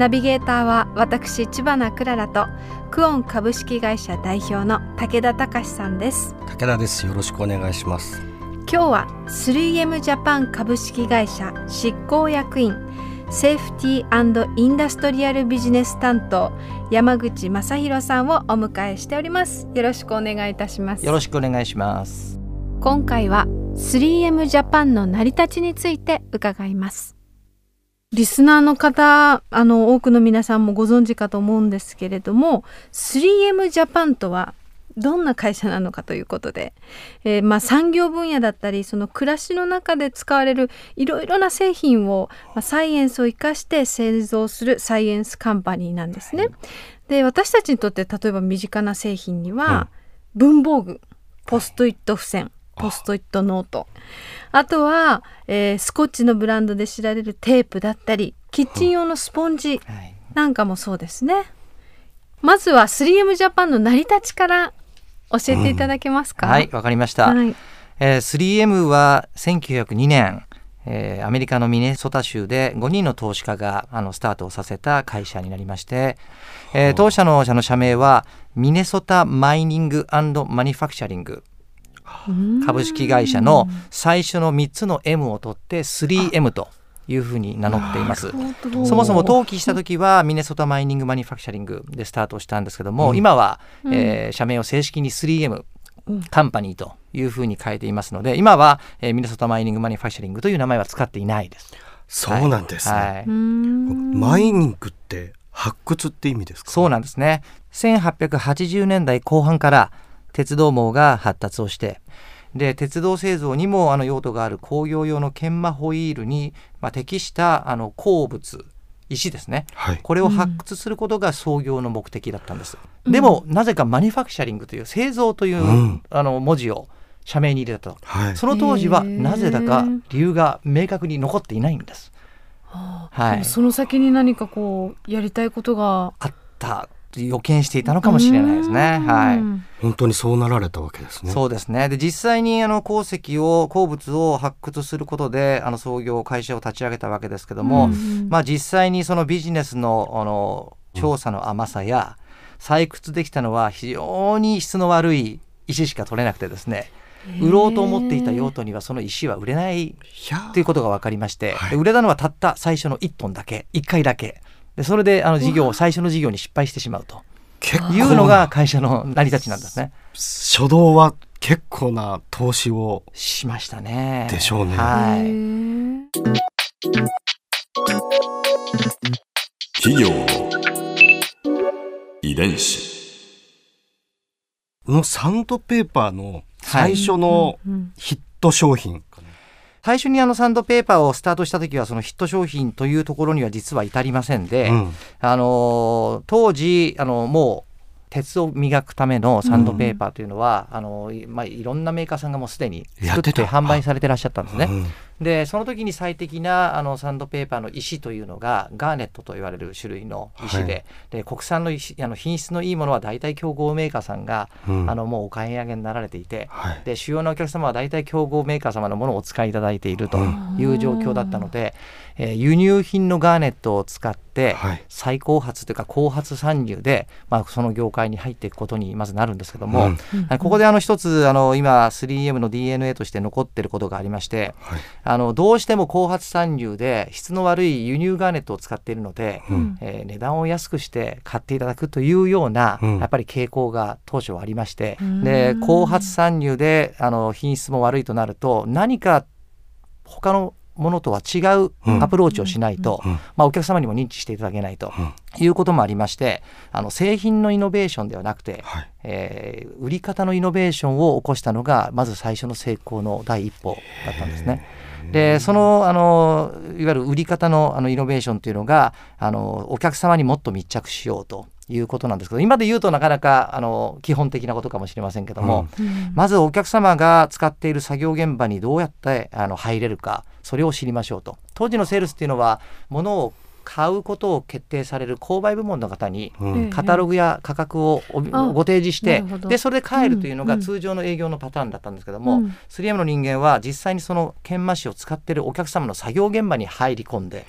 ナビゲーターは私千葉なクララとクオン株式会社代表の武田隆さんです。武田です。よろしくお願いします。今日は 3M ジャパン株式会社執行役員セーフティーインダストリアルビジネス担当山口正弘さんをお迎えしております。よろしくお願いいたします。よろしくお願いします。今回は 3M ジャパンの成り立ちについて伺いますリスナーの方あの多くの皆さんもご存知かと思うんですけれども 3M ジャパンとはどんな会社なのかということで、えー、まあ、産業分野だったりその暮らしの中で使われるいろいろな製品を、まあ、サイエンスを生かして製造するサイエンスカンパニーなんですね。で私たちにとって例えば身近な製品には、文房具ポストイット付箋ポストイットノート。あとは、えー、スコッチのブランドで知られるテープだったりキッチン用のスポンジなんかもそうですね。まずは 3M ジャパンの成り立ちから教えていただけますか、うん、はいわかりました、はい。えー、3M は1902年えー、アメリカのミネソタ州で5人の投資家があのスタートをさせた会社になりまして、えー、当社の社の社名はミネソタマイニングマニファクチャリング株式会社の最初の3つの M を取って 3M というふうに名乗っています。そもそも登記した時はミネソタマイニングマニファクチャリングでスタートしたんですけども、うん、今は、えー、社名を正式に 3M カンパニーというふうに変えていますので今は、えー、ミネソタマイニングマニファクチャリングという名前は使っていないです。そうなんですね、はい、マイニングって発掘って意味ですか？そうなんですね。1880年代後半から鉄道網が発達をしてで鉄道製造にもあの用途がある工業用の研磨ホイールに、まあ、適したあの鉱物石ですね、はい、これを発掘することが創業の目的だったんです、うん、でもなぜかマニファクチャリングという製造という、うん、あの文字を社名に入れたと、はい、その当時はなぜだか理由が明確に残っていないんです。はい、その先に何かこうやりたいことが。あった予見していたのかもしれないですね。はい。本当にそうなられたわけですね。そうですね。で実際にあの鉱石を鉱物を発掘することであの創業会社を立ち上げたわけですけども、うん、まあ実際にそのビジネスのあの調査の甘さや、採掘できたのは非常に質の悪い石しか取れなくてですね。売ろうと思っていた用途にはその石は売れないということが分かりまして、はい、売れたのはたった最初の1トンだけ1回だけでそれであの事業最初の事業に失敗してしまうというのが会社の成り立ちなんですね。初動は結構な投資をしましたね。でしょうね。はい。企業の遺伝子のサンドペーパーの最初のヒット商品、最初にあのサンドペーパーをスタートした時はそのヒット商品というところには実は至りませんで、うん、あの当時あのもう鉄を磨くためのサンドペーパーというのは、うん、あのまあ、いろんなメーカーさんがもうすでに作って販売されてらっしゃったんですね。でその時に最適なあのサンドペーパーの石というのがガーネットと言われる種類の石ではい、で国産の石あの品質のいいものは大体競合メーカーさんが、うん、あのもうお買い上げになられていて、はい、で主要なお客様は大体競合メーカー様のものをお使いいただいているという状況だったので、えー、輸入品のガーネットを使って、はい、再後発というか後発参入で、まあ、その業界に入っていくことにまずなるんですけども、うん、ここであの一つあの今 3M の DNA として残っていることがありまして、はい、あのどうしても後発参入で質の悪い輸入ガーネットを使っているので、うん、えー、値段を安くして買っていただくというような、うん、やっぱり傾向が当初はありまして、で後発参入であの品質も悪いとなると何か他のものとは違うアプローチをしないと、まあ、お客様にも認知していただけないということもありましてあの製品のイノベーションではなくて、はい、えー、売り方のイノベーションを起こしたのがまず最初の成功の第一歩だったんですね。でそのあのいわゆる売り方のあのイノベーションというのがあのお客様にもっと密着しようということなんですけど今で言うとなかなかあの基本的なことかもしれませんけども、うん、まずお客様が使っている作業現場にどうやってあの入れるかそれを知りましょうと。当時のセールスっていうのは物を買うことを決定される購買部門の方にカタログや価格をご提示して、でそれで帰るというのが通常の営業のパターンだったんですけども、うん、3M の人間は実際にその研磨紙を使っているお客様の作業現場に入り込んで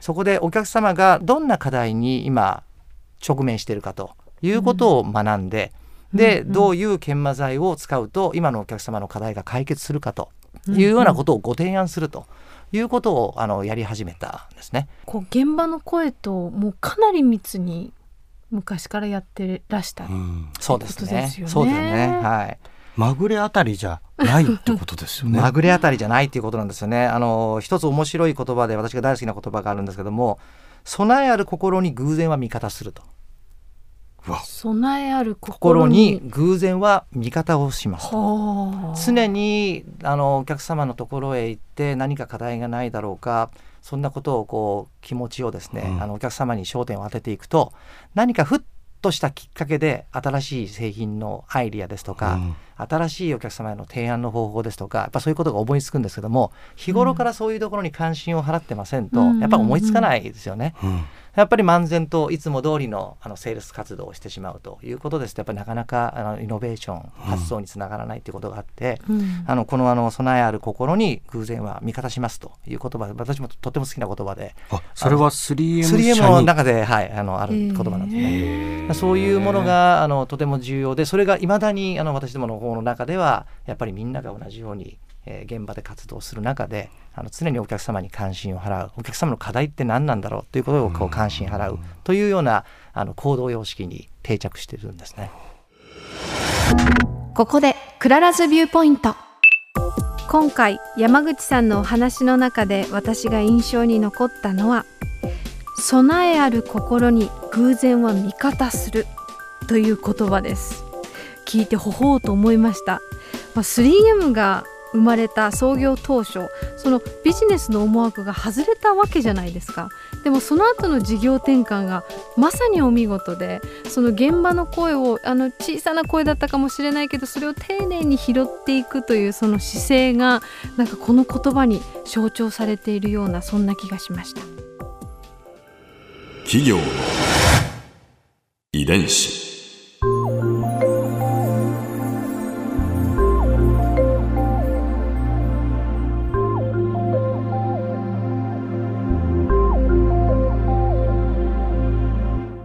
そこでお客様がどんな課題に今直面しているかということを学んで、うん、で、どういう研磨剤を使うと今のお客様の課題が解決するかというようなことをご提案すると。いうことをあのやり始めたんですね。こう現場の声ともうかなり密に昔からやってらした、うん、そうですね。そうですね。はい。まぐれあたりじゃないってことですよね。まぐれあたりじゃないっていうことなんですよね。あの一つ面白い言葉で私が大好きな言葉があるんですけども、備えある心に偶然は味方すると。備えある心に。偶然は味方をします。常にあのお客様のところへ行って何か課題がないだろうかそんなことをこう気持ちをですね、うん、あのお客様に焦点を当てていくと何かふっとしたきっかけで新しい製品のアイディアですとか、うん、新しいお客様への提案の方法ですとかやっぱそういうことが思いつくんですけども日頃からそういうところに関心を払ってませんと、うん、やっぱ思いつかないですよね。うんやっぱり漫然といつも通りのあのセールス活動をしてしまうということです。とやっぱりなかなかあのイノベーション発想につながらないということがあって、うん、あのこのあの備えある心に偶然は味方しますという言葉で私もとても好きな言葉であそれは 3M, 3M の中で、はい、あのある言葉なんですね。そういうものがあのとても重要でそれがいまだにあの私どもの方の中ではやっぱりみんなが同じようにえー、現場で活動する中であの常にお客様に関心を払う。お客様の課題って何なんだろうということをこう関心払う。というようなあの行動様式に定着しているんですね。ここで Clara's Viewpoint。今回山口さんのお話の中で私が印象に残ったのは備えある心に偶然は味方する。という言葉です。聞いてほほうと思いました、まあ、3M が生まれた創業当初そのビジネスの思惑が外れたわけじゃないですか。でもその後の事業転換がまさにお見事でその現場の声をあの小さな声だったかもしれないけどそれを丁寧に拾っていくというその姿勢がなんかこの言葉に象徴されているようなそんな気がしました。企業遺伝子。